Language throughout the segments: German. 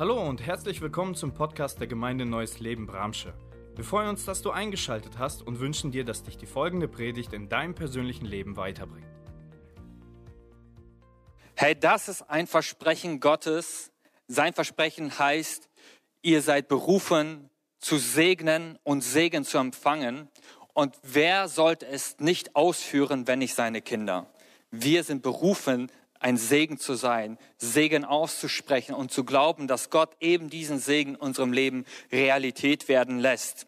Hallo und herzlich willkommen zum Podcast der Gemeinde Neues Leben Bramsche. Wir freuen uns, dass du eingeschaltet hast und wünschen dir, dass dich die folgende Predigt in deinem persönlichen Leben weiterbringt. Hey, das ist ein Versprechen Gottes. Sein Versprechen heißt, ihr seid berufen zu segnen und Segen zu empfangen. Und wer sollte es nicht ausführen, wenn nicht seine Kinder? Wir sind berufen, ein Segen zu sein, Segen auszusprechen und zu glauben, dass Gott eben diesen Segen in unserem Leben Realität werden lässt.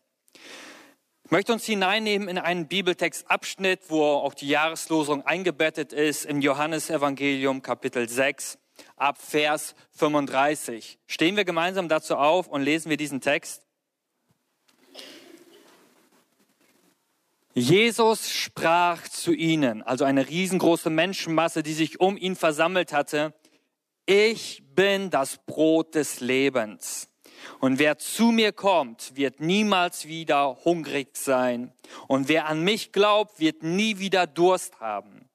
Ich möchte uns hineinnehmen in einen Bibeltextabschnitt, wo auch die Jahreslosung eingebettet ist, im Johannesevangelium Kapitel 6 ab Vers 35. Stehen wir gemeinsam dazu auf und lesen wir diesen Text. Jesus sprach zu ihnen, also eine riesengroße Menschenmasse, die sich um ihn versammelt hatte, ich bin das Brot des Lebens. Und wer zu mir kommt, wird niemals wieder hungrig sein. Und wer an mich glaubt, wird nie wieder Durst haben.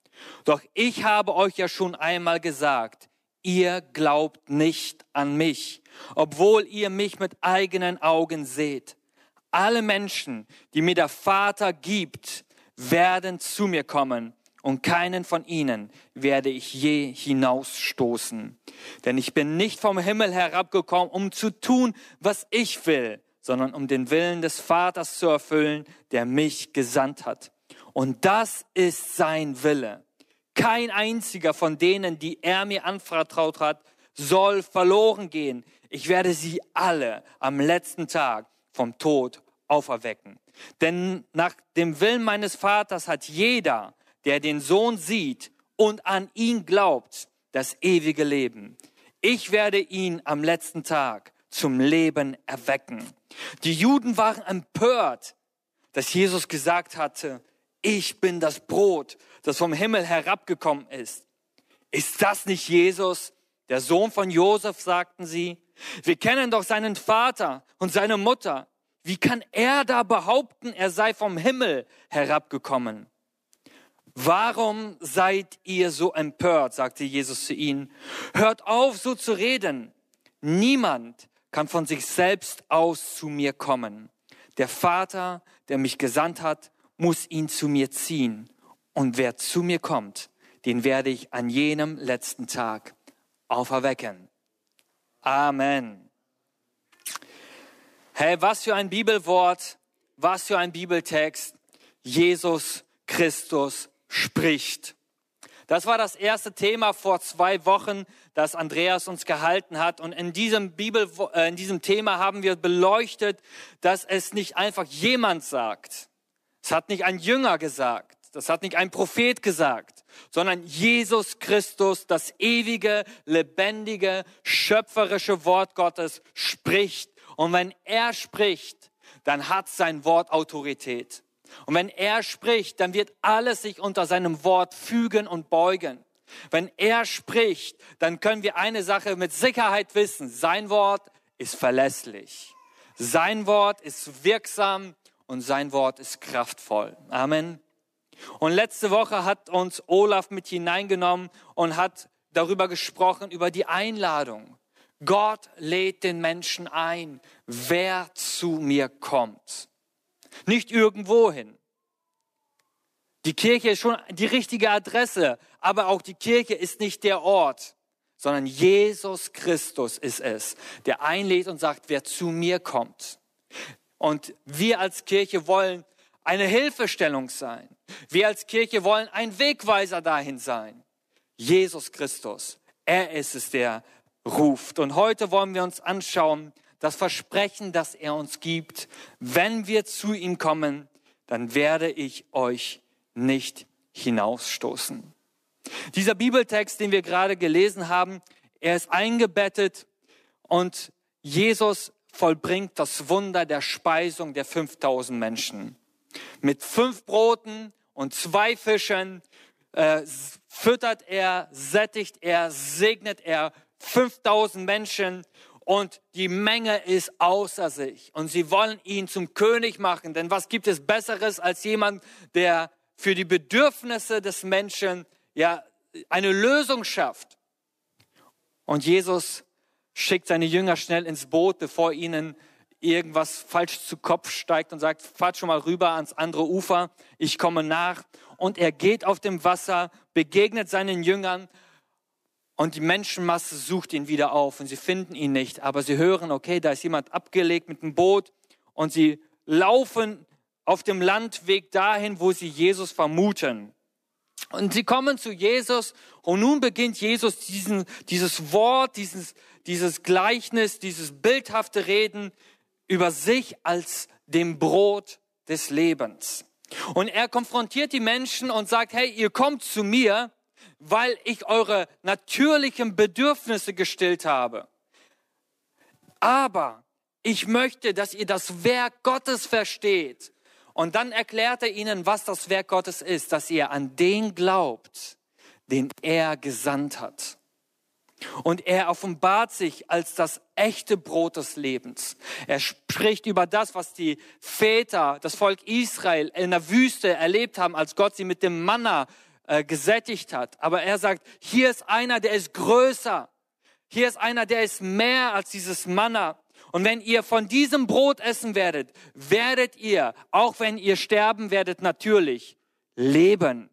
Doch ich habe euch ja schon einmal gesagt, ihr glaubt nicht an mich, obwohl ihr mich mit eigenen Augen seht. Alle Menschen, die mir der Vater gibt, werden zu mir kommen und keinen von ihnen werde ich je hinausstoßen. Denn ich bin nicht vom Himmel herabgekommen, um zu tun, was ich will, sondern um den Willen des Vaters zu erfüllen, der mich gesandt hat. Und das ist sein Wille. Kein einziger von denen, die er mir anvertraut hat, soll verloren gehen. Ich werde sie alle am letzten Tag vom Tod auferwecken. Denn nach dem Willen meines Vaters hat jeder, der den Sohn sieht und an ihn glaubt, das ewige Leben. Ich werde ihn am letzten Tag zum Leben erwecken. Die Juden waren empört, dass Jesus gesagt hatte, ich bin das Brot, das vom Himmel herabgekommen ist. Ist das nicht Jesus, der Sohn von Josef, sagten sie? Wir kennen doch seinen Vater und seine Mutter. Wie kann er da behaupten, er sei vom Himmel herabgekommen? Warum seid ihr so empört, sagte Jesus zu ihnen. Hört auf, so zu reden. Niemand kann von sich selbst aus zu mir kommen. Der Vater, der mich gesandt hat, muss ihn zu mir ziehen. Und wer zu mir kommt, den werde ich an jenem letzten Tag auferwecken. Amen. Hey, was für ein Bibelwort, was für ein Bibeltext. Jesus Christus spricht. Das war das erste Thema vor zwei Wochen, das Andreas uns gehalten hat. Und in diesem Bibel, äh, in diesem Thema haben wir beleuchtet, dass es nicht einfach jemand sagt. Es hat nicht ein Jünger gesagt. Das hat nicht ein Prophet gesagt, sondern Jesus Christus, das ewige, lebendige, schöpferische Wort Gottes spricht und wenn er spricht, dann hat sein Wort Autorität. Und wenn er spricht, dann wird alles sich unter seinem Wort fügen und beugen. Wenn er spricht, dann können wir eine Sache mit Sicherheit wissen. Sein Wort ist verlässlich. Sein Wort ist wirksam und sein Wort ist kraftvoll. Amen. Und letzte Woche hat uns Olaf mit hineingenommen und hat darüber gesprochen, über die Einladung. Gott lädt den Menschen ein, wer zu mir kommt. Nicht irgendwohin. Die Kirche ist schon die richtige Adresse, aber auch die Kirche ist nicht der Ort, sondern Jesus Christus ist es, der einlädt und sagt, wer zu mir kommt. Und wir als Kirche wollen eine Hilfestellung sein. Wir als Kirche wollen ein Wegweiser dahin sein. Jesus Christus, er ist es, der ruft. Und heute wollen wir uns anschauen, das Versprechen, das er uns gibt. Wenn wir zu ihm kommen, dann werde ich euch nicht hinausstoßen. Dieser Bibeltext, den wir gerade gelesen haben, er ist eingebettet und Jesus vollbringt das Wunder der Speisung der 5000 Menschen. Mit fünf Broten und zwei Fischen äh, füttert er, sättigt er, segnet er 5000 Menschen und die Menge ist außer sich und sie wollen ihn zum König machen. Denn was gibt es Besseres als jemand, der für die Bedürfnisse des Menschen ja eine Lösung schafft? Und Jesus schickt seine Jünger schnell ins Boot, bevor ihnen irgendwas falsch zu Kopf steigt und sagt, fahrt schon mal rüber ans andere Ufer, ich komme nach. Und er geht auf dem Wasser, begegnet seinen Jüngern und die Menschenmasse sucht ihn wieder auf und sie finden ihn nicht. Aber sie hören, okay, da ist jemand abgelegt mit dem Boot und sie laufen auf dem Landweg dahin, wo sie Jesus vermuten. Und sie kommen zu Jesus und nun beginnt Jesus diesen, dieses Wort, dieses, dieses Gleichnis, dieses bildhafte Reden über sich als dem Brot des Lebens. Und er konfrontiert die Menschen und sagt, hey, ihr kommt zu mir, weil ich eure natürlichen Bedürfnisse gestillt habe. Aber ich möchte, dass ihr das Werk Gottes versteht. Und dann erklärt er ihnen, was das Werk Gottes ist, dass ihr an den glaubt, den er gesandt hat. Und er offenbart sich als das echte Brot des Lebens. Er spricht über das, was die Väter, das Volk Israel in der Wüste erlebt haben, als Gott sie mit dem Manna äh, gesättigt hat. Aber er sagt, hier ist einer, der ist größer. Hier ist einer, der ist mehr als dieses Manna. Und wenn ihr von diesem Brot essen werdet, werdet ihr, auch wenn ihr sterben werdet, natürlich leben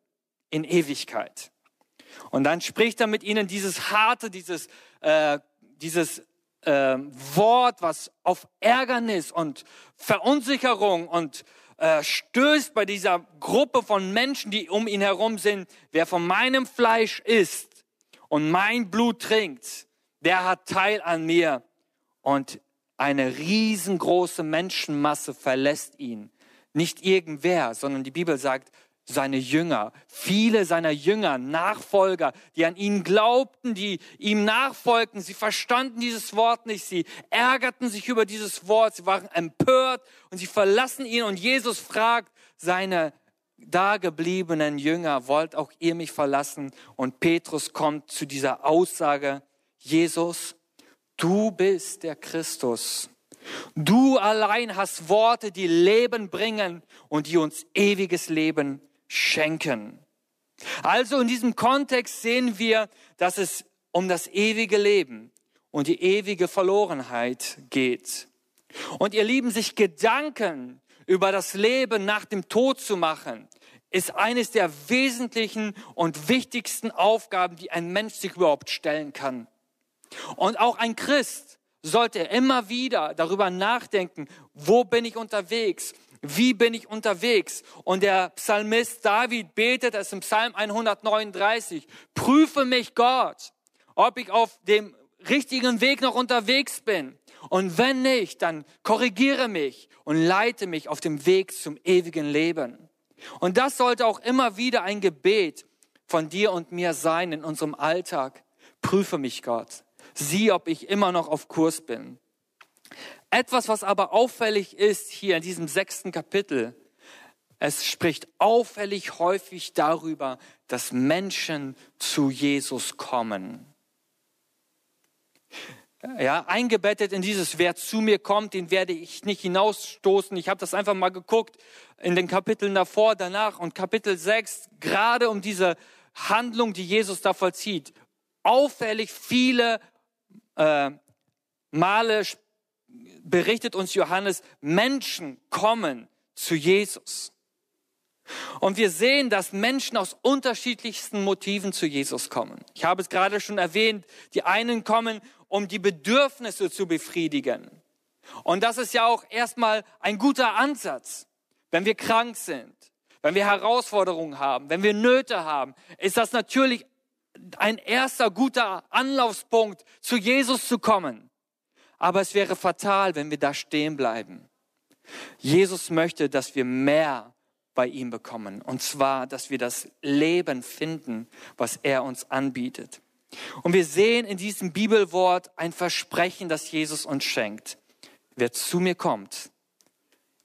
in Ewigkeit. Und dann spricht er mit ihnen dieses harte, dieses, äh, dieses äh, Wort, was auf Ärgernis und Verunsicherung und äh, stößt bei dieser Gruppe von Menschen, die um ihn herum sind. Wer von meinem Fleisch isst und mein Blut trinkt, der hat Teil an mir. Und eine riesengroße Menschenmasse verlässt ihn. Nicht irgendwer, sondern die Bibel sagt, seine Jünger, viele seiner Jünger, Nachfolger, die an ihn glaubten, die ihm nachfolgten, sie verstanden dieses Wort nicht, sie ärgerten sich über dieses Wort, sie waren empört und sie verlassen ihn und Jesus fragt seine dagebliebenen Jünger, wollt auch ihr mich verlassen? Und Petrus kommt zu dieser Aussage, Jesus, du bist der Christus. Du allein hast Worte, die Leben bringen und die uns ewiges Leben schenken. Also in diesem Kontext sehen wir, dass es um das ewige Leben und die ewige Verlorenheit geht. Und ihr Lieben, sich Gedanken über das Leben nach dem Tod zu machen, ist eines der wesentlichen und wichtigsten Aufgaben, die ein Mensch sich überhaupt stellen kann. Und auch ein Christ sollte immer wieder darüber nachdenken, wo bin ich unterwegs? Wie bin ich unterwegs? Und der Psalmist David betet es im Psalm 139. Prüfe mich Gott, ob ich auf dem richtigen Weg noch unterwegs bin. Und wenn nicht, dann korrigiere mich und leite mich auf dem Weg zum ewigen Leben. Und das sollte auch immer wieder ein Gebet von dir und mir sein in unserem Alltag. Prüfe mich Gott. Sieh, ob ich immer noch auf Kurs bin. Etwas, was aber auffällig ist hier in diesem sechsten Kapitel, es spricht auffällig häufig darüber, dass Menschen zu Jesus kommen. Ja, eingebettet in dieses, wer zu mir kommt, den werde ich nicht hinausstoßen. Ich habe das einfach mal geguckt in den Kapiteln davor, danach und Kapitel 6, gerade um diese Handlung, die Jesus da vollzieht. Auffällig viele äh, Male berichtet uns Johannes, Menschen kommen zu Jesus. Und wir sehen, dass Menschen aus unterschiedlichsten Motiven zu Jesus kommen. Ich habe es gerade schon erwähnt, die einen kommen, um die Bedürfnisse zu befriedigen. Und das ist ja auch erstmal ein guter Ansatz. Wenn wir krank sind, wenn wir Herausforderungen haben, wenn wir Nöte haben, ist das natürlich ein erster guter Anlaufspunkt, zu Jesus zu kommen. Aber es wäre fatal, wenn wir da stehen bleiben. Jesus möchte, dass wir mehr bei ihm bekommen. Und zwar, dass wir das Leben finden, was er uns anbietet. Und wir sehen in diesem Bibelwort ein Versprechen, das Jesus uns schenkt. Wer zu mir kommt,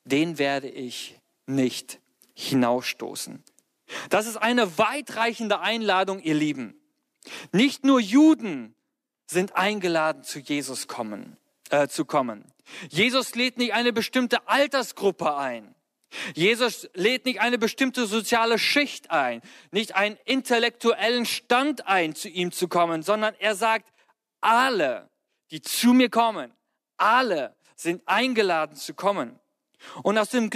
den werde ich nicht hinausstoßen. Das ist eine weitreichende Einladung, ihr Lieben. Nicht nur Juden sind eingeladen, zu Jesus kommen äh, zu kommen. Jesus lädt nicht eine bestimmte Altersgruppe ein. Jesus lädt nicht eine bestimmte soziale Schicht ein, nicht einen intellektuellen Stand ein, zu ihm zu kommen, sondern er sagt, alle, die zu mir kommen, alle sind eingeladen zu kommen. Und aus dem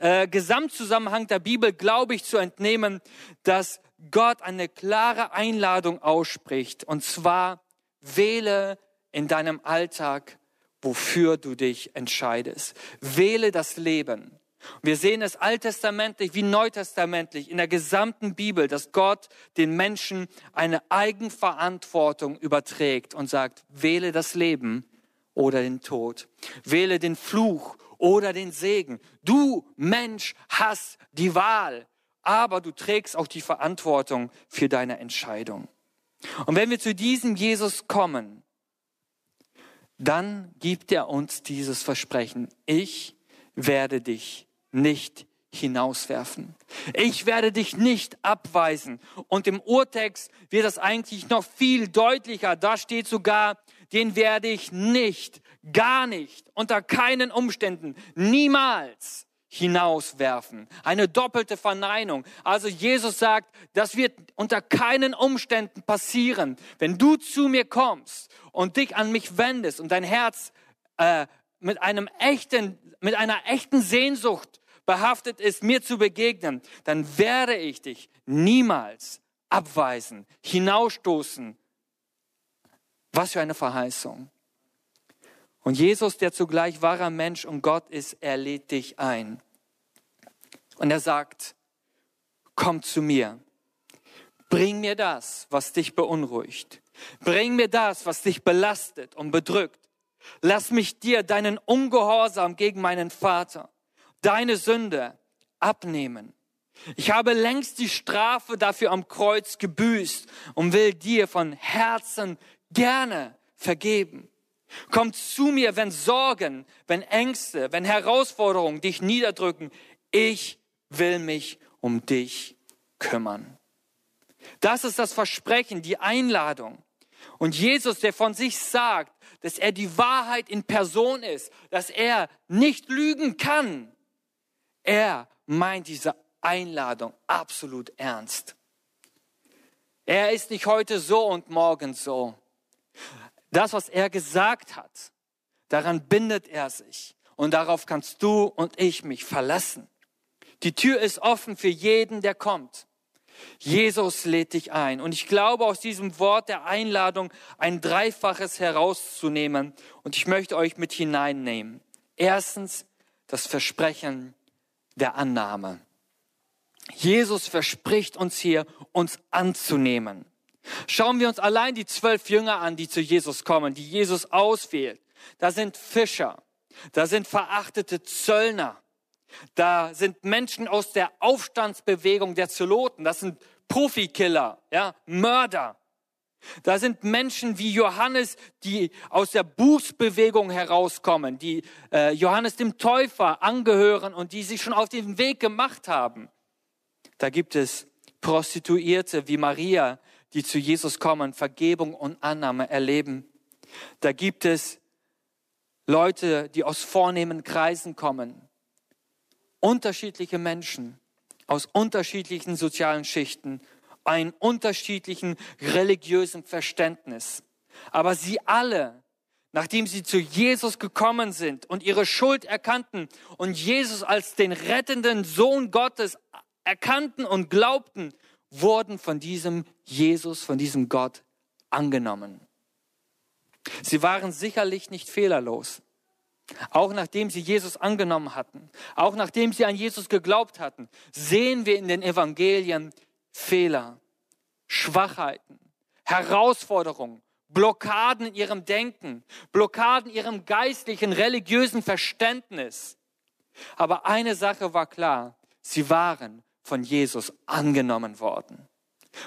äh, Gesamtzusammenhang der Bibel glaube ich zu entnehmen, dass Gott eine klare Einladung ausspricht. Und zwar, wähle in deinem Alltag, wofür du dich entscheidest. Wähle das Leben. Wir sehen es alttestamentlich wie neutestamentlich in der gesamten Bibel, dass Gott den Menschen eine Eigenverantwortung überträgt und sagt, wähle das Leben oder den Tod. Wähle den Fluch oder den Segen. Du Mensch hast die Wahl, aber du trägst auch die Verantwortung für deine Entscheidung. Und wenn wir zu diesem Jesus kommen, dann gibt er uns dieses Versprechen. Ich werde dich nicht hinauswerfen. Ich werde dich nicht abweisen. Und im Urtext wird das eigentlich noch viel deutlicher. Da steht sogar, den werde ich nicht, gar nicht, unter keinen Umständen, niemals hinauswerfen. Eine doppelte Verneinung. Also Jesus sagt, das wird unter keinen Umständen passieren. Wenn du zu mir kommst und dich an mich wendest und dein Herz äh, mit einem echten, mit einer echten Sehnsucht behaftet ist, mir zu begegnen, dann werde ich dich niemals abweisen, hinausstoßen. Was für eine Verheißung. Und Jesus, der zugleich wahrer Mensch und Gott ist, er lädt dich ein. Und er sagt, komm zu mir. Bring mir das, was dich beunruhigt. Bring mir das, was dich belastet und bedrückt. Lass mich dir deinen Ungehorsam gegen meinen Vater, deine Sünde abnehmen. Ich habe längst die Strafe dafür am Kreuz gebüßt und will dir von Herzen gerne vergeben. Komm zu mir, wenn Sorgen, wenn Ängste, wenn Herausforderungen dich niederdrücken. Ich will mich um dich kümmern. Das ist das Versprechen, die Einladung. Und Jesus, der von sich sagt, dass er die Wahrheit in Person ist, dass er nicht lügen kann, er meint diese Einladung absolut ernst. Er ist nicht heute so und morgen so. Das, was er gesagt hat, daran bindet er sich. Und darauf kannst du und ich mich verlassen. Die Tür ist offen für jeden, der kommt. Jesus lädt dich ein. Und ich glaube, aus diesem Wort der Einladung ein Dreifaches herauszunehmen. Und ich möchte euch mit hineinnehmen. Erstens das Versprechen der Annahme. Jesus verspricht uns hier, uns anzunehmen. Schauen wir uns allein die zwölf Jünger an, die zu Jesus kommen, die Jesus auswählt. Da sind Fischer, da sind verachtete Zöllner, da sind Menschen aus der Aufstandsbewegung der Zeloten, das sind Profikiller, ja, Mörder. Da sind Menschen wie Johannes, die aus der Bußbewegung herauskommen, die äh, Johannes dem Täufer angehören und die sich schon auf den Weg gemacht haben. Da gibt es Prostituierte wie Maria, die zu Jesus kommen, Vergebung und Annahme erleben. Da gibt es Leute, die aus vornehmen Kreisen kommen. Unterschiedliche Menschen aus unterschiedlichen sozialen Schichten, einen unterschiedlichen religiösen Verständnis. Aber sie alle, nachdem sie zu Jesus gekommen sind und ihre Schuld erkannten und Jesus als den rettenden Sohn Gottes erkannten und glaubten, wurden von diesem Jesus, von diesem Gott angenommen. Sie waren sicherlich nicht fehlerlos. Auch nachdem sie Jesus angenommen hatten, auch nachdem sie an Jesus geglaubt hatten, sehen wir in den Evangelien Fehler, Schwachheiten, Herausforderungen, Blockaden in ihrem Denken, Blockaden in ihrem geistlichen, religiösen Verständnis. Aber eine Sache war klar, sie waren von Jesus angenommen worden,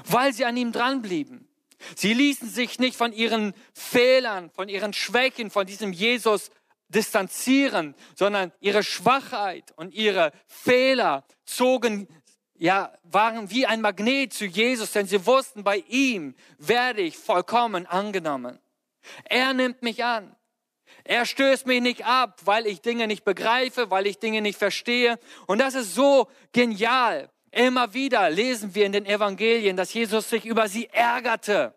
weil sie an ihm dranblieben. Sie ließen sich nicht von ihren Fehlern, von ihren Schwächen, von diesem Jesus distanzieren, sondern ihre Schwachheit und ihre Fehler zogen, ja, waren wie ein Magnet zu Jesus, denn sie wussten, bei ihm werde ich vollkommen angenommen. Er nimmt mich an. Er stößt mich nicht ab, weil ich Dinge nicht begreife, weil ich Dinge nicht verstehe. Und das ist so genial. Immer wieder lesen wir in den Evangelien, dass Jesus sich über sie ärgerte.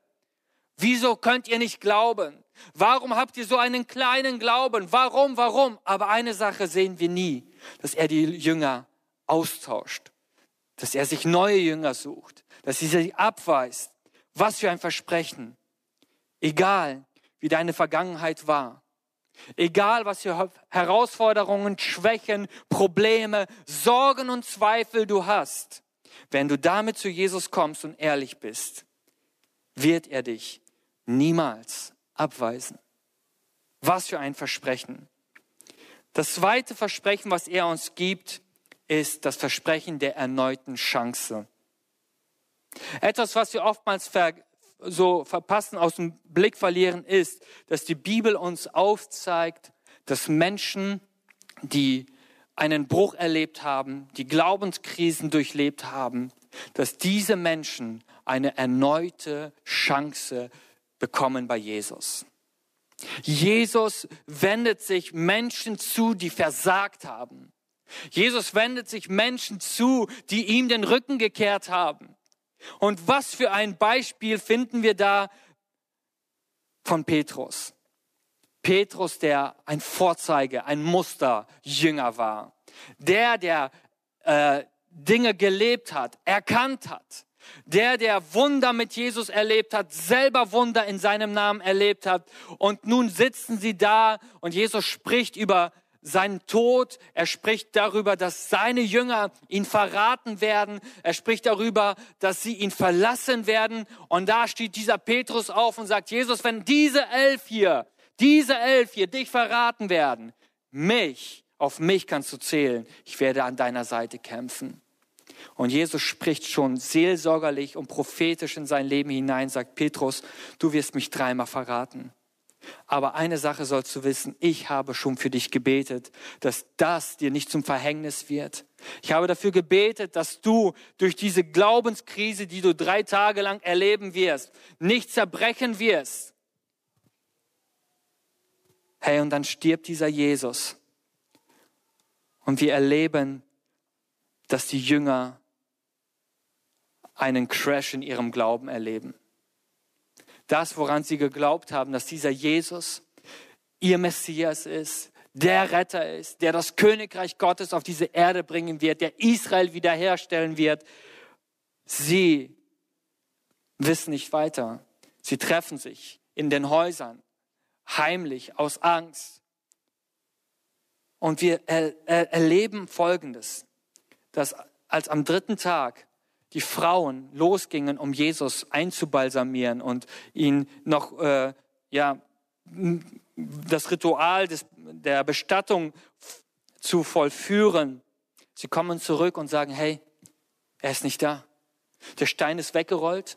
Wieso könnt ihr nicht glauben? Warum habt ihr so einen kleinen Glauben? Warum, warum? Aber eine Sache sehen wir nie, dass er die Jünger austauscht, dass er sich neue Jünger sucht, dass sie abweist. Was für ein Versprechen. Egal, wie deine Vergangenheit war. Egal, was für Herausforderungen, Schwächen, Probleme, Sorgen und Zweifel du hast. Wenn du damit zu Jesus kommst und ehrlich bist, wird er dich niemals abweisen. Was für ein Versprechen. Das zweite Versprechen, was er uns gibt, ist das Versprechen der erneuten Chance. Etwas, was wir oftmals ver so verpassen, aus dem Blick verlieren, ist, dass die Bibel uns aufzeigt, dass Menschen, die einen Bruch erlebt haben, die Glaubenskrisen durchlebt haben, dass diese Menschen eine erneute Chance bekommen bei Jesus. Jesus wendet sich Menschen zu, die versagt haben. Jesus wendet sich Menschen zu, die ihm den Rücken gekehrt haben. Und was für ein Beispiel finden wir da von Petrus. Petrus, der ein Vorzeige, ein Musterjünger war. Der, der äh, Dinge gelebt hat, erkannt hat. Der, der Wunder mit Jesus erlebt hat, selber Wunder in seinem Namen erlebt hat. Und nun sitzen sie da und Jesus spricht über seinen Tod. Er spricht darüber, dass seine Jünger ihn verraten werden. Er spricht darüber, dass sie ihn verlassen werden. Und da steht dieser Petrus auf und sagt, Jesus, wenn diese elf hier, diese elf hier dich verraten werden, mich, auf mich kannst du zählen. Ich werde an deiner Seite kämpfen. Und Jesus spricht schon seelsorgerlich und prophetisch in sein Leben hinein, sagt Petrus, du wirst mich dreimal verraten. Aber eine Sache sollst du wissen, ich habe schon für dich gebetet, dass das dir nicht zum Verhängnis wird. Ich habe dafür gebetet, dass du durch diese Glaubenskrise, die du drei Tage lang erleben wirst, nicht zerbrechen wirst. Hey, und dann stirbt dieser Jesus. Und wir erleben, dass die Jünger einen Crash in ihrem Glauben erleben das, woran sie geglaubt haben, dass dieser Jesus ihr Messias ist, der Retter ist, der das Königreich Gottes auf diese Erde bringen wird, der Israel wiederherstellen wird. Sie wissen nicht weiter. Sie treffen sich in den Häusern, heimlich, aus Angst. Und wir erleben Folgendes, dass als am dritten Tag die Frauen losgingen, um Jesus einzubalsamieren und ihn noch, äh, ja, das Ritual des, der Bestattung zu vollführen. Sie kommen zurück und sagen, hey, er ist nicht da. Der Stein ist weggerollt.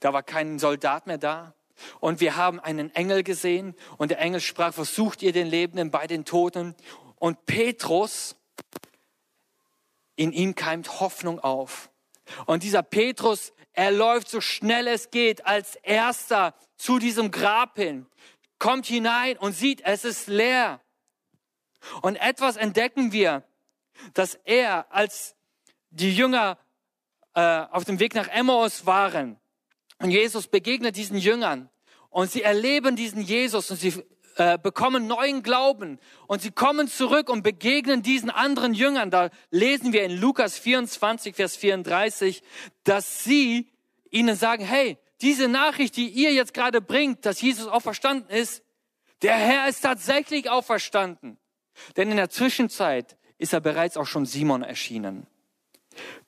Da war kein Soldat mehr da. Und wir haben einen Engel gesehen und der Engel sprach, versucht ihr den Lebenden bei den Toten? Und Petrus, in ihm keimt Hoffnung auf. Und dieser Petrus, er läuft so schnell es geht als erster zu diesem Grab hin, kommt hinein und sieht, es ist leer. Und etwas entdecken wir, dass er, als die Jünger äh, auf dem Weg nach Emmaus waren und Jesus begegnet diesen Jüngern und sie erleben diesen Jesus und sie äh, bekommen neuen Glauben und sie kommen zurück und begegnen diesen anderen Jüngern. Da lesen wir in Lukas 24, Vers 34, dass sie ihnen sagen, hey, diese Nachricht, die ihr jetzt gerade bringt, dass Jesus auferstanden ist, der Herr ist tatsächlich auferstanden. Denn in der Zwischenzeit ist er bereits auch schon Simon erschienen.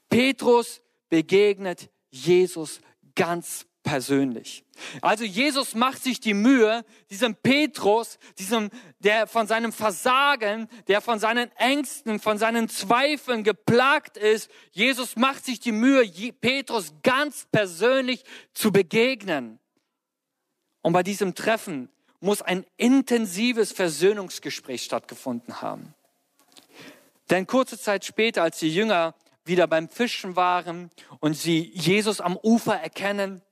Petrus begegnet Jesus ganz persönlich. Also Jesus macht sich die Mühe, diesem Petrus, diesem, der von seinem Versagen, der von seinen Ängsten, von seinen Zweifeln geplagt ist, Jesus macht sich die Mühe, Petrus ganz persönlich zu begegnen. Und bei diesem Treffen muss ein intensives Versöhnungsgespräch stattgefunden haben. Denn kurze Zeit später, als die Jünger wieder beim Fischen waren und sie Jesus am Ufer erkennen,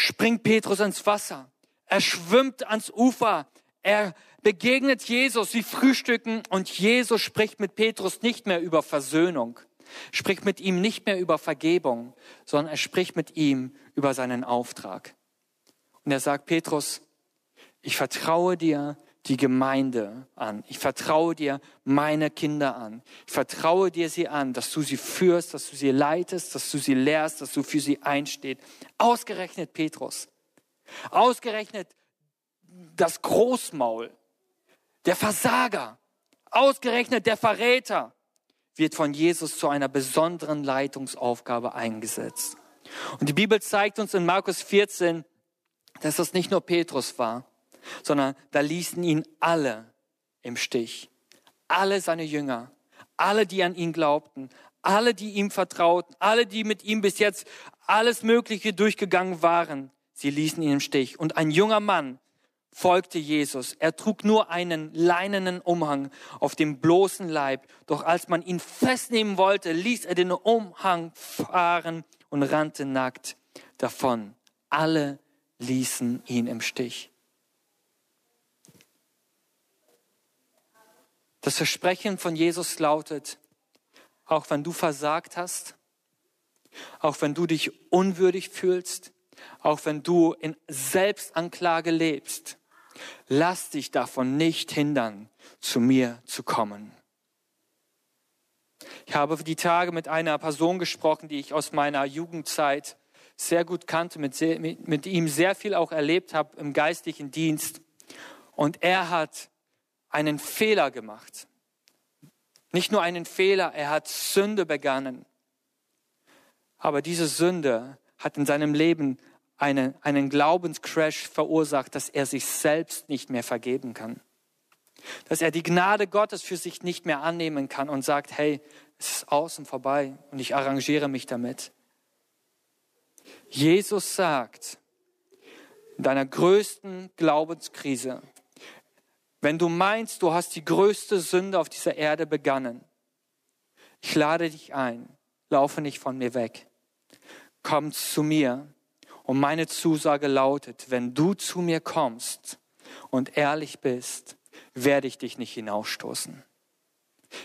springt Petrus ins Wasser. Er schwimmt ans Ufer. Er begegnet Jesus. Sie frühstücken und Jesus spricht mit Petrus nicht mehr über Versöhnung, spricht mit ihm nicht mehr über Vergebung, sondern er spricht mit ihm über seinen Auftrag. Und er sagt, Petrus, ich vertraue dir die Gemeinde an. Ich vertraue dir meine Kinder an. Ich vertraue dir sie an, dass du sie führst, dass du sie leitest, dass du sie lehrst, dass du für sie einsteht. Ausgerechnet Petrus. Ausgerechnet das Großmaul. Der Versager. Ausgerechnet der Verräter wird von Jesus zu einer besonderen Leitungsaufgabe eingesetzt. Und die Bibel zeigt uns in Markus 14, dass das nicht nur Petrus war, sondern da ließen ihn alle im Stich. Alle seine Jünger, alle, die an ihn glaubten, alle, die ihm vertrauten, alle, die mit ihm bis jetzt alles Mögliche durchgegangen waren, sie ließen ihn im Stich. Und ein junger Mann folgte Jesus. Er trug nur einen leinenen Umhang auf dem bloßen Leib. Doch als man ihn festnehmen wollte, ließ er den Umhang fahren und rannte nackt davon. Alle ließen ihn im Stich. Das Versprechen von Jesus lautet, auch wenn du versagt hast, auch wenn du dich unwürdig fühlst, auch wenn du in Selbstanklage lebst, lass dich davon nicht hindern, zu mir zu kommen. Ich habe die Tage mit einer Person gesprochen, die ich aus meiner Jugendzeit sehr gut kannte, mit, sehr, mit, mit ihm sehr viel auch erlebt habe im geistlichen Dienst. Und er hat einen Fehler gemacht. Nicht nur einen Fehler, er hat Sünde begangen. Aber diese Sünde hat in seinem Leben eine, einen Glaubenscrash verursacht, dass er sich selbst nicht mehr vergeben kann. Dass er die Gnade Gottes für sich nicht mehr annehmen kann und sagt, hey, es ist außen vorbei und ich arrangiere mich damit. Jesus sagt, in deiner größten Glaubenskrise, wenn du meinst, du hast die größte Sünde auf dieser Erde begangen, ich lade dich ein, laufe nicht von mir weg. Komm zu mir. Und meine Zusage lautet, wenn du zu mir kommst und ehrlich bist, werde ich dich nicht hinausstoßen.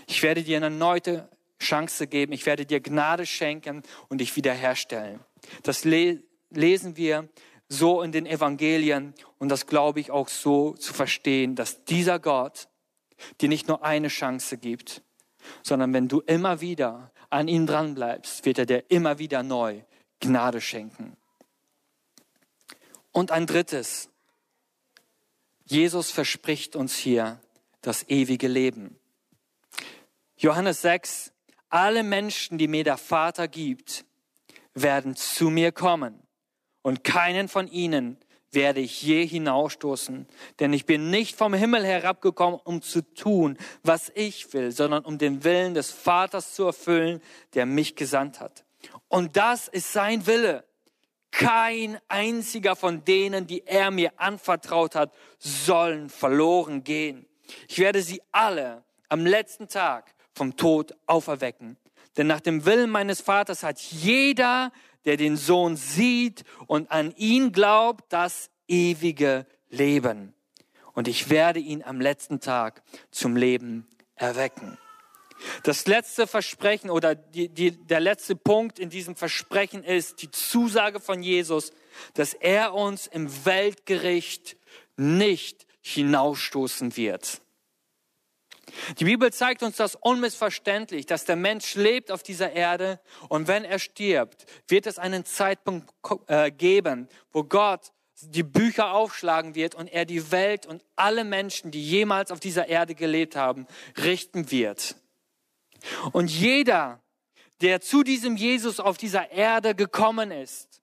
Ich werde dir eine erneute Chance geben, ich werde dir Gnade schenken und dich wiederherstellen. Das lesen wir so in den Evangelien und das glaube ich auch so zu verstehen, dass dieser Gott dir nicht nur eine Chance gibt, sondern wenn du immer wieder an ihn dran bleibst, wird er dir immer wieder neu Gnade schenken. Und ein drittes, Jesus verspricht uns hier das ewige Leben. Johannes 6, alle Menschen, die mir der Vater gibt, werden zu mir kommen und keinen von ihnen werde ich je hinausstoßen, denn ich bin nicht vom Himmel herabgekommen, um zu tun, was ich will, sondern um den Willen des Vaters zu erfüllen, der mich gesandt hat. Und das ist sein Wille. Kein einziger von denen, die er mir anvertraut hat, sollen verloren gehen. Ich werde sie alle am letzten Tag vom Tod auferwecken. Denn nach dem Willen meines Vaters hat jeder, der den Sohn sieht und an ihn glaubt, das ewige Leben. Und ich werde ihn am letzten Tag zum Leben erwecken. Das letzte Versprechen oder die, die, der letzte Punkt in diesem Versprechen ist die Zusage von Jesus, dass er uns im Weltgericht nicht hinausstoßen wird. Die Bibel zeigt uns das unmissverständlich, dass der Mensch lebt auf dieser Erde und wenn er stirbt, wird es einen Zeitpunkt äh, geben, wo Gott die Bücher aufschlagen wird und er die Welt und alle Menschen, die jemals auf dieser Erde gelebt haben, richten wird. Und jeder, der zu diesem Jesus auf dieser Erde gekommen ist,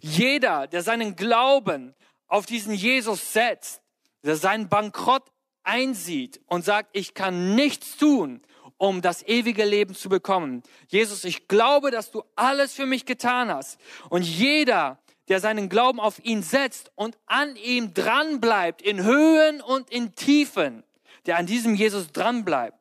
jeder, der seinen Glauben auf diesen Jesus setzt, der seinen Bankrott einsieht und sagt, ich kann nichts tun, um das ewige Leben zu bekommen. Jesus, ich glaube, dass du alles für mich getan hast. Und jeder, der seinen Glauben auf ihn setzt und an ihm dranbleibt, in Höhen und in Tiefen, der an diesem Jesus dranbleibt,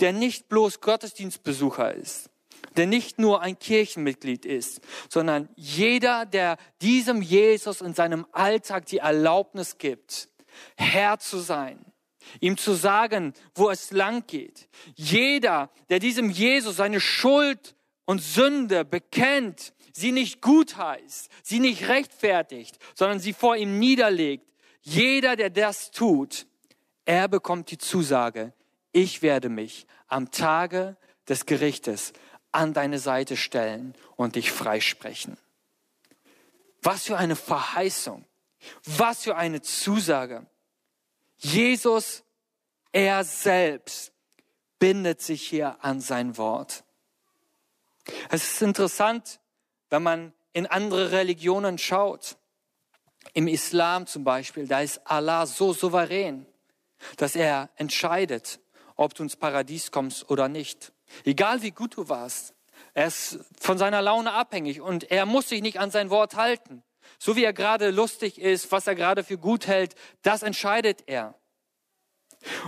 der nicht bloß Gottesdienstbesucher ist, der nicht nur ein Kirchenmitglied ist, sondern jeder, der diesem Jesus in seinem Alltag die Erlaubnis gibt, Herr zu sein, ihm zu sagen, wo es lang geht. Jeder, der diesem Jesus seine Schuld und Sünde bekennt, sie nicht gut heißt, sie nicht rechtfertigt, sondern sie vor ihm niederlegt. Jeder, der das tut, er bekommt die Zusage, ich werde mich am Tage des Gerichtes an deine Seite stellen und dich freisprechen. Was für eine Verheißung. Was für eine Zusage. Jesus, er selbst, bindet sich hier an sein Wort. Es ist interessant, wenn man in andere Religionen schaut. Im Islam zum Beispiel, da ist Allah so souverän, dass er entscheidet, ob du ins Paradies kommst oder nicht. Egal wie gut du warst. Er ist von seiner Laune abhängig und er muss sich nicht an sein Wort halten. So wie er gerade lustig ist, was er gerade für gut hält, das entscheidet er.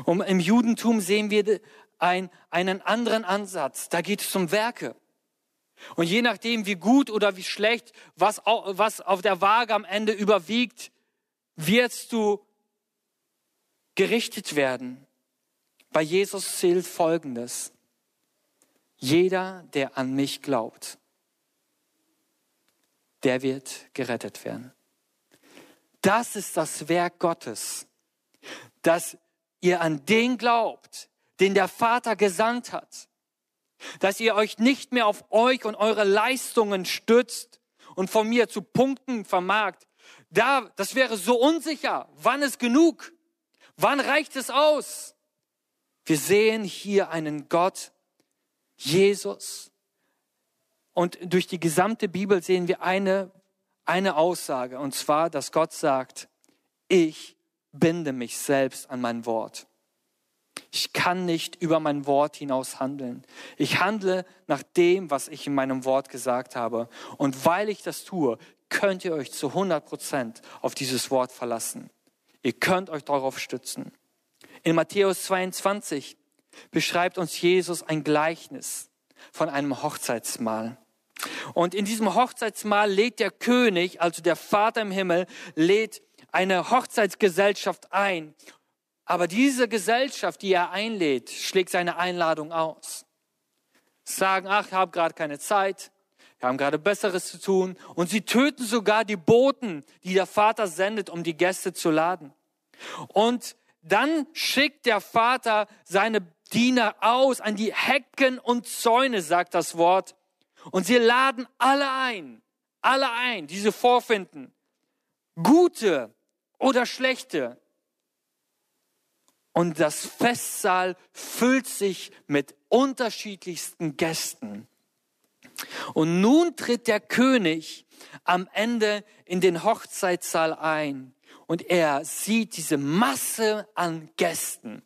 Und im Judentum sehen wir ein, einen anderen Ansatz. Da geht es um Werke. Und je nachdem, wie gut oder wie schlecht, was, was auf der Waage am Ende überwiegt, wirst du gerichtet werden. Bei Jesus zählt Folgendes. Jeder, der an mich glaubt, der wird gerettet werden. Das ist das Werk Gottes, dass ihr an den glaubt, den der Vater gesandt hat, dass ihr euch nicht mehr auf euch und eure Leistungen stützt und von mir zu Punkten vermagt. Da, das wäre so unsicher. Wann ist genug? Wann reicht es aus? Wir sehen hier einen Gott, Jesus. Und durch die gesamte Bibel sehen wir eine, eine Aussage, und zwar, dass Gott sagt, ich binde mich selbst an mein Wort. Ich kann nicht über mein Wort hinaus handeln. Ich handle nach dem, was ich in meinem Wort gesagt habe. Und weil ich das tue, könnt ihr euch zu 100 Prozent auf dieses Wort verlassen. Ihr könnt euch darauf stützen. In Matthäus 22 beschreibt uns Jesus ein Gleichnis von einem Hochzeitsmahl. Und in diesem Hochzeitsmahl lädt der König, also der Vater im Himmel, lädt eine Hochzeitsgesellschaft ein. Aber diese Gesellschaft, die er einlädt, schlägt seine Einladung aus. Sagen, ach, ich habe gerade keine Zeit, wir haben gerade Besseres zu tun. Und sie töten sogar die Boten, die der Vater sendet, um die Gäste zu laden. Und dann schickt der Vater seine Diener aus an die Hecken und Zäune, sagt das Wort. Und sie laden alle ein, alle ein, diese vorfinden. Gute oder schlechte. Und das Festsaal füllt sich mit unterschiedlichsten Gästen. Und nun tritt der König am Ende in den Hochzeitssaal ein und er sieht diese Masse an Gästen.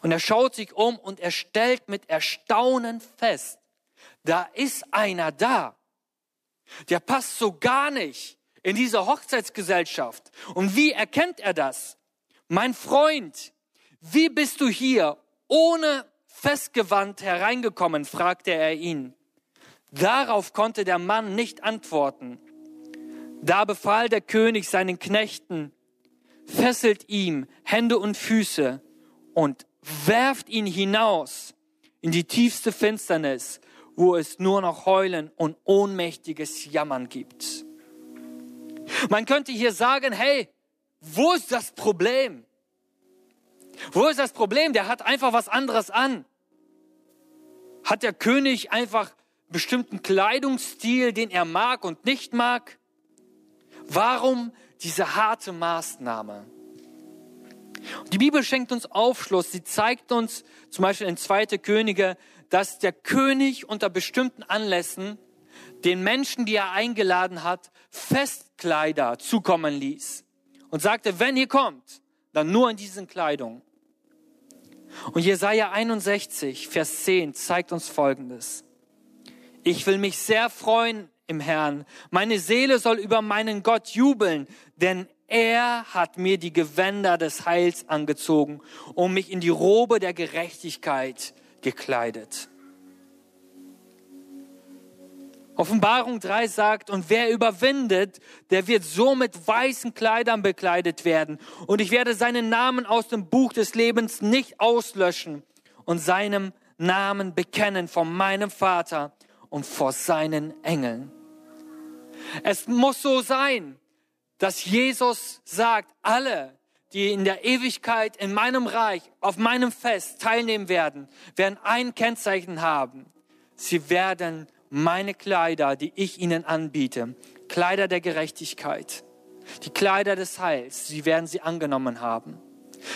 Und er schaut sich um und er stellt mit Erstaunen fest, da ist einer da, der passt so gar nicht in diese Hochzeitsgesellschaft. Und wie erkennt er das? Mein Freund, wie bist du hier ohne Festgewand hereingekommen? fragte er ihn. Darauf konnte der Mann nicht antworten. Da befahl der König seinen Knechten, fesselt ihm Hände und Füße und werft ihn hinaus in die tiefste Finsternis, wo es nur noch Heulen und ohnmächtiges Jammern gibt. Man könnte hier sagen, hey, wo ist das Problem? Wo ist das Problem? Der hat einfach was anderes an. Hat der König einfach bestimmten Kleidungsstil, den er mag und nicht mag? Warum diese harte Maßnahme? Die Bibel schenkt uns Aufschluss. Sie zeigt uns zum Beispiel in zweite Könige, dass der König unter bestimmten Anlässen den Menschen, die er eingeladen hat, Festkleider zukommen ließ und sagte, wenn ihr kommt, dann nur in diesen Kleidungen. Und Jesaja 61, Vers 10 zeigt uns Folgendes. Ich will mich sehr freuen im Herrn. Meine Seele soll über meinen Gott jubeln, denn er hat mir die Gewänder des Heils angezogen und mich in die Robe der Gerechtigkeit gekleidet. Offenbarung 3 sagt, und wer überwindet, der wird so mit weißen Kleidern bekleidet werden. Und ich werde seinen Namen aus dem Buch des Lebens nicht auslöschen und seinem Namen bekennen von meinem Vater und vor seinen Engeln. Es muss so sein, dass Jesus sagt, alle, die in der Ewigkeit in meinem Reich, auf meinem Fest teilnehmen werden, werden ein Kennzeichen haben. Sie werden meine Kleider, die ich ihnen anbiete, Kleider der Gerechtigkeit, die Kleider des Heils, sie werden sie angenommen haben.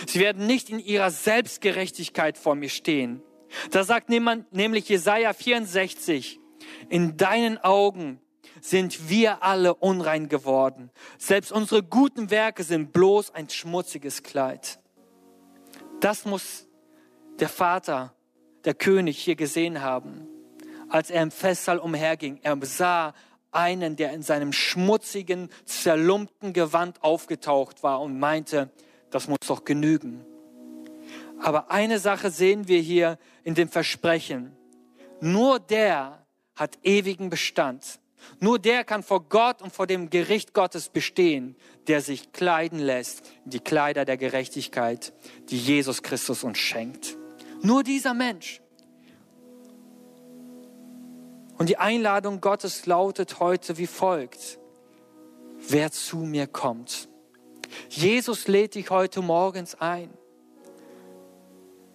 Sie werden nicht in ihrer Selbstgerechtigkeit vor mir stehen. Da sagt nämlich Jesaja 64, in deinen Augen sind wir alle unrein geworden. Selbst unsere guten Werke sind bloß ein schmutziges Kleid. Das muss der Vater, der König hier gesehen haben, als er im Festsaal umherging. Er sah einen, der in seinem schmutzigen, zerlumpten Gewand aufgetaucht war und meinte, das muss doch genügen. Aber eine Sache sehen wir hier in dem Versprechen. Nur der hat ewigen Bestand. Nur der kann vor Gott und vor dem Gericht Gottes bestehen, der sich kleiden lässt in die Kleider der Gerechtigkeit, die Jesus Christus uns schenkt. Nur dieser Mensch. Und die Einladung Gottes lautet heute wie folgt. Wer zu mir kommt. Jesus lädt dich heute morgens ein.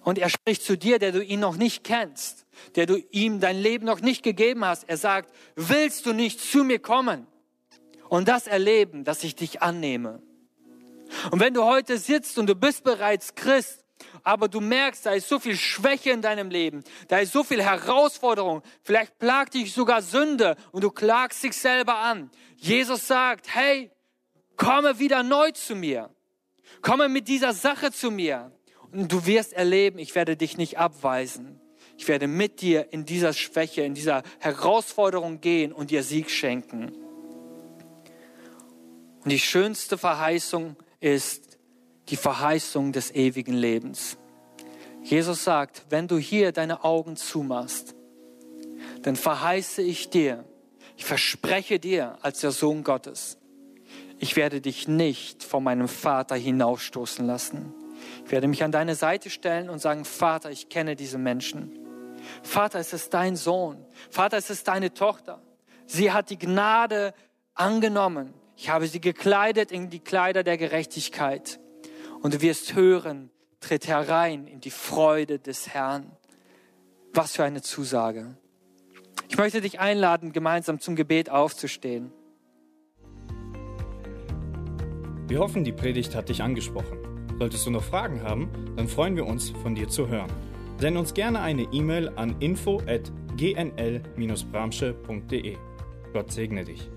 Und er spricht zu dir, der du ihn noch nicht kennst, der du ihm dein Leben noch nicht gegeben hast. Er sagt, willst du nicht zu mir kommen und das erleben, dass ich dich annehme? Und wenn du heute sitzt und du bist bereits Christ, aber du merkst, da ist so viel Schwäche in deinem Leben, da ist so viel Herausforderung, vielleicht plagt dich sogar Sünde und du klagst dich selber an. Jesus sagt, hey, komme wieder neu zu mir. Komme mit dieser Sache zu mir. Und du wirst erleben, ich werde dich nicht abweisen. Ich werde mit dir in dieser Schwäche, in dieser Herausforderung gehen und dir Sieg schenken. Und die schönste Verheißung ist die Verheißung des ewigen Lebens. Jesus sagt, wenn du hier deine Augen zumachst, dann verheiße ich dir, ich verspreche dir als der Sohn Gottes, ich werde dich nicht von meinem Vater hinausstoßen lassen. Ich werde mich an deine Seite stellen und sagen, Vater, ich kenne diese Menschen. Vater, es ist dein Sohn. Vater, es ist deine Tochter. Sie hat die Gnade angenommen. Ich habe sie gekleidet in die Kleider der Gerechtigkeit. Und du wirst hören, tritt herein in die Freude des Herrn. Was für eine Zusage. Ich möchte dich einladen, gemeinsam zum Gebet aufzustehen. Wir hoffen, die Predigt hat dich angesprochen. Solltest du noch Fragen haben, dann freuen wir uns, von dir zu hören. Send uns gerne eine E-Mail an info@gnl-bramsche.de. Gott segne dich.